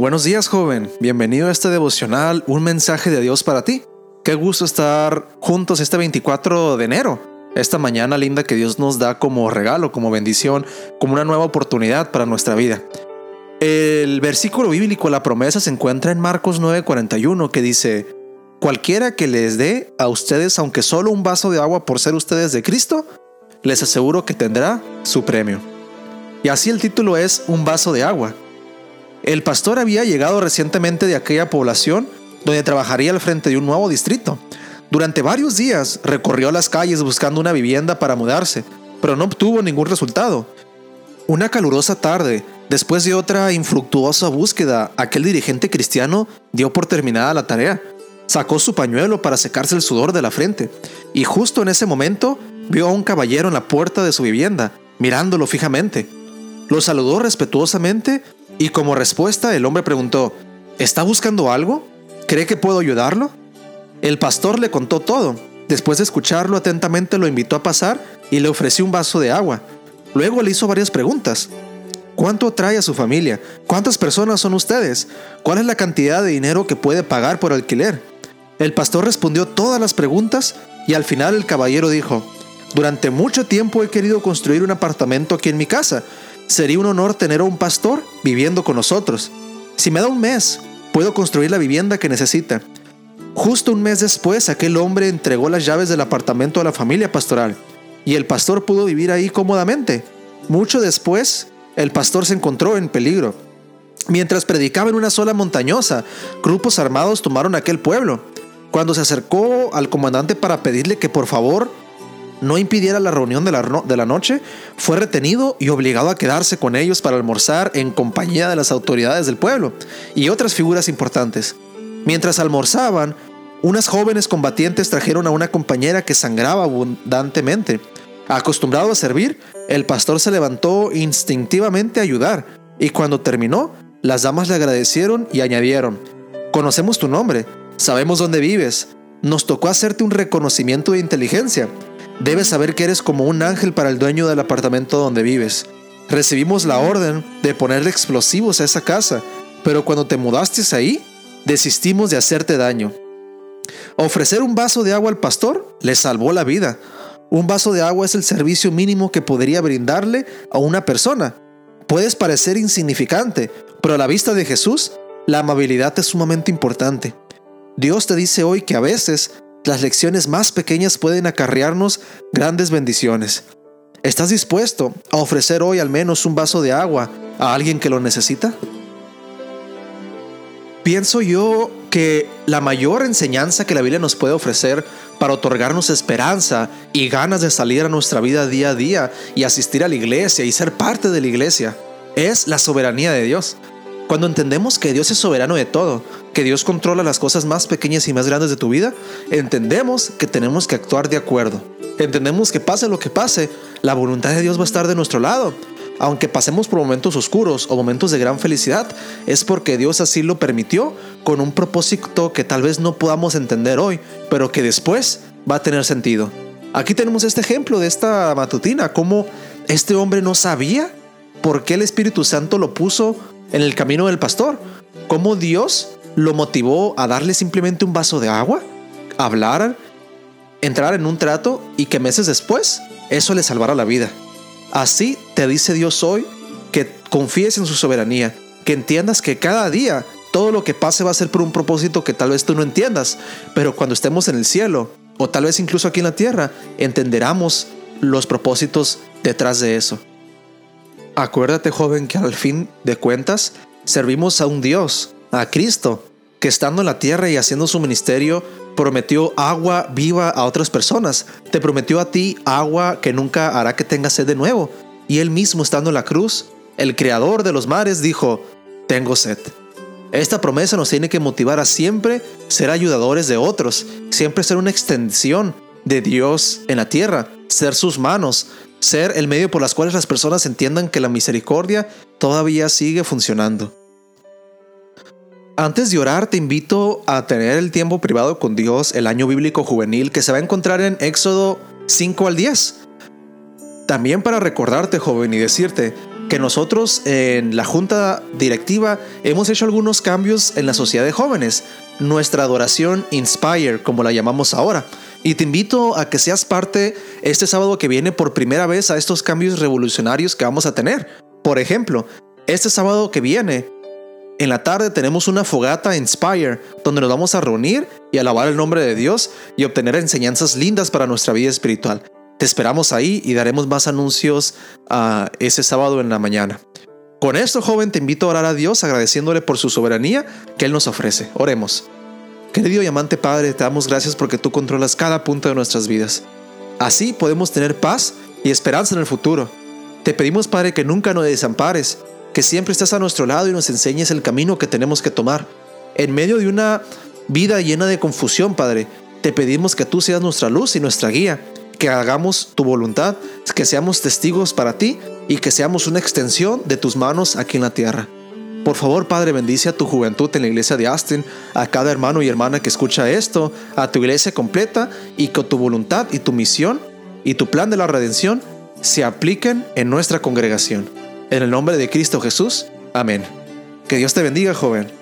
Buenos días, joven. Bienvenido a este devocional, un mensaje de Dios para ti. Qué gusto estar juntos este 24 de enero. Esta mañana linda que Dios nos da como regalo, como bendición, como una nueva oportunidad para nuestra vida. El versículo bíblico, la promesa, se encuentra en Marcos 9:41 que dice, cualquiera que les dé a ustedes, aunque solo un vaso de agua por ser ustedes de Cristo, les aseguro que tendrá su premio. Y así el título es Un vaso de agua. El pastor había llegado recientemente de aquella población donde trabajaría al frente de un nuevo distrito. Durante varios días recorrió las calles buscando una vivienda para mudarse, pero no obtuvo ningún resultado. Una calurosa tarde, después de otra infructuosa búsqueda, aquel dirigente cristiano dio por terminada la tarea. Sacó su pañuelo para secarse el sudor de la frente, y justo en ese momento vio a un caballero en la puerta de su vivienda, mirándolo fijamente. Lo saludó respetuosamente y como respuesta el hombre preguntó, ¿está buscando algo? ¿Cree que puedo ayudarlo? El pastor le contó todo. Después de escucharlo atentamente lo invitó a pasar y le ofreció un vaso de agua. Luego le hizo varias preguntas. ¿Cuánto trae a su familia? ¿Cuántas personas son ustedes? ¿Cuál es la cantidad de dinero que puede pagar por alquiler? El pastor respondió todas las preguntas y al final el caballero dijo, durante mucho tiempo he querido construir un apartamento aquí en mi casa, Sería un honor tener a un pastor viviendo con nosotros. Si me da un mes, puedo construir la vivienda que necesita. Justo un mes después, aquel hombre entregó las llaves del apartamento a la familia pastoral y el pastor pudo vivir ahí cómodamente. Mucho después, el pastor se encontró en peligro. Mientras predicaba en una sola montañosa, grupos armados tomaron aquel pueblo. Cuando se acercó al comandante para pedirle que por favor no impidiera la reunión de la, de la noche, fue retenido y obligado a quedarse con ellos para almorzar en compañía de las autoridades del pueblo y otras figuras importantes. Mientras almorzaban, unas jóvenes combatientes trajeron a una compañera que sangraba abundantemente. Acostumbrado a servir, el pastor se levantó instintivamente a ayudar, y cuando terminó, las damas le agradecieron y añadieron, Conocemos tu nombre, sabemos dónde vives, nos tocó hacerte un reconocimiento de inteligencia, Debes saber que eres como un ángel para el dueño del apartamento donde vives. Recibimos la orden de ponerle explosivos a esa casa, pero cuando te mudaste ahí, desistimos de hacerte daño. Ofrecer un vaso de agua al pastor le salvó la vida. Un vaso de agua es el servicio mínimo que podría brindarle a una persona. Puedes parecer insignificante, pero a la vista de Jesús, la amabilidad es sumamente importante. Dios te dice hoy que a veces las lecciones más pequeñas pueden acarrearnos grandes bendiciones. ¿Estás dispuesto a ofrecer hoy al menos un vaso de agua a alguien que lo necesita? Pienso yo que la mayor enseñanza que la Biblia nos puede ofrecer para otorgarnos esperanza y ganas de salir a nuestra vida día a día y asistir a la iglesia y ser parte de la iglesia es la soberanía de Dios. Cuando entendemos que Dios es soberano de todo, que Dios controla las cosas más pequeñas y más grandes de tu vida, entendemos que tenemos que actuar de acuerdo. Entendemos que pase lo que pase, la voluntad de Dios va a estar de nuestro lado. Aunque pasemos por momentos oscuros o momentos de gran felicidad, es porque Dios así lo permitió con un propósito que tal vez no podamos entender hoy, pero que después va a tener sentido. Aquí tenemos este ejemplo de esta matutina, cómo este hombre no sabía por qué el Espíritu Santo lo puso en el camino del pastor. Cómo Dios lo motivó a darle simplemente un vaso de agua, hablar, entrar en un trato y que meses después eso le salvara la vida. Así te dice Dios hoy que confíes en su soberanía, que entiendas que cada día todo lo que pase va a ser por un propósito que tal vez tú no entiendas, pero cuando estemos en el cielo o tal vez incluso aquí en la tierra, entenderemos los propósitos detrás de eso. Acuérdate, joven, que al fin de cuentas servimos a un Dios, a Cristo, que estando en la tierra y haciendo su ministerio, prometió agua viva a otras personas. Te prometió a ti agua que nunca hará que tengas sed de nuevo. Y él mismo estando en la cruz, el creador de los mares, dijo, tengo sed. Esta promesa nos tiene que motivar a siempre ser ayudadores de otros, siempre ser una extensión de Dios en la tierra, ser sus manos, ser el medio por las cuales las personas entiendan que la misericordia todavía sigue funcionando. Antes de orar, te invito a tener el tiempo privado con Dios, el año bíblico juvenil, que se va a encontrar en Éxodo 5 al 10. También para recordarte, joven, y decirte que nosotros en la junta directiva hemos hecho algunos cambios en la sociedad de jóvenes, nuestra adoración Inspire, como la llamamos ahora. Y te invito a que seas parte este sábado que viene por primera vez a estos cambios revolucionarios que vamos a tener. Por ejemplo, este sábado que viene, en la tarde tenemos una fogata Inspire, donde nos vamos a reunir y alabar el nombre de Dios y obtener enseñanzas lindas para nuestra vida espiritual. Te esperamos ahí y daremos más anuncios uh, ese sábado en la mañana. Con esto, joven, te invito a orar a Dios agradeciéndole por su soberanía que Él nos ofrece. Oremos. Querido y amante Padre, te damos gracias porque tú controlas cada punto de nuestras vidas. Así podemos tener paz y esperanza en el futuro. Te pedimos, Padre, que nunca nos desampares, que siempre estés a nuestro lado y nos enseñes el camino que tenemos que tomar. En medio de una vida llena de confusión, Padre, te pedimos que tú seas nuestra luz y nuestra guía que hagamos tu voluntad, que seamos testigos para ti y que seamos una extensión de tus manos aquí en la tierra. Por favor, Padre, bendice a tu juventud en la iglesia de Austin, a cada hermano y hermana que escucha esto, a tu iglesia completa y que tu voluntad y tu misión y tu plan de la redención se apliquen en nuestra congregación. En el nombre de Cristo Jesús. Amén. Que Dios te bendiga, joven.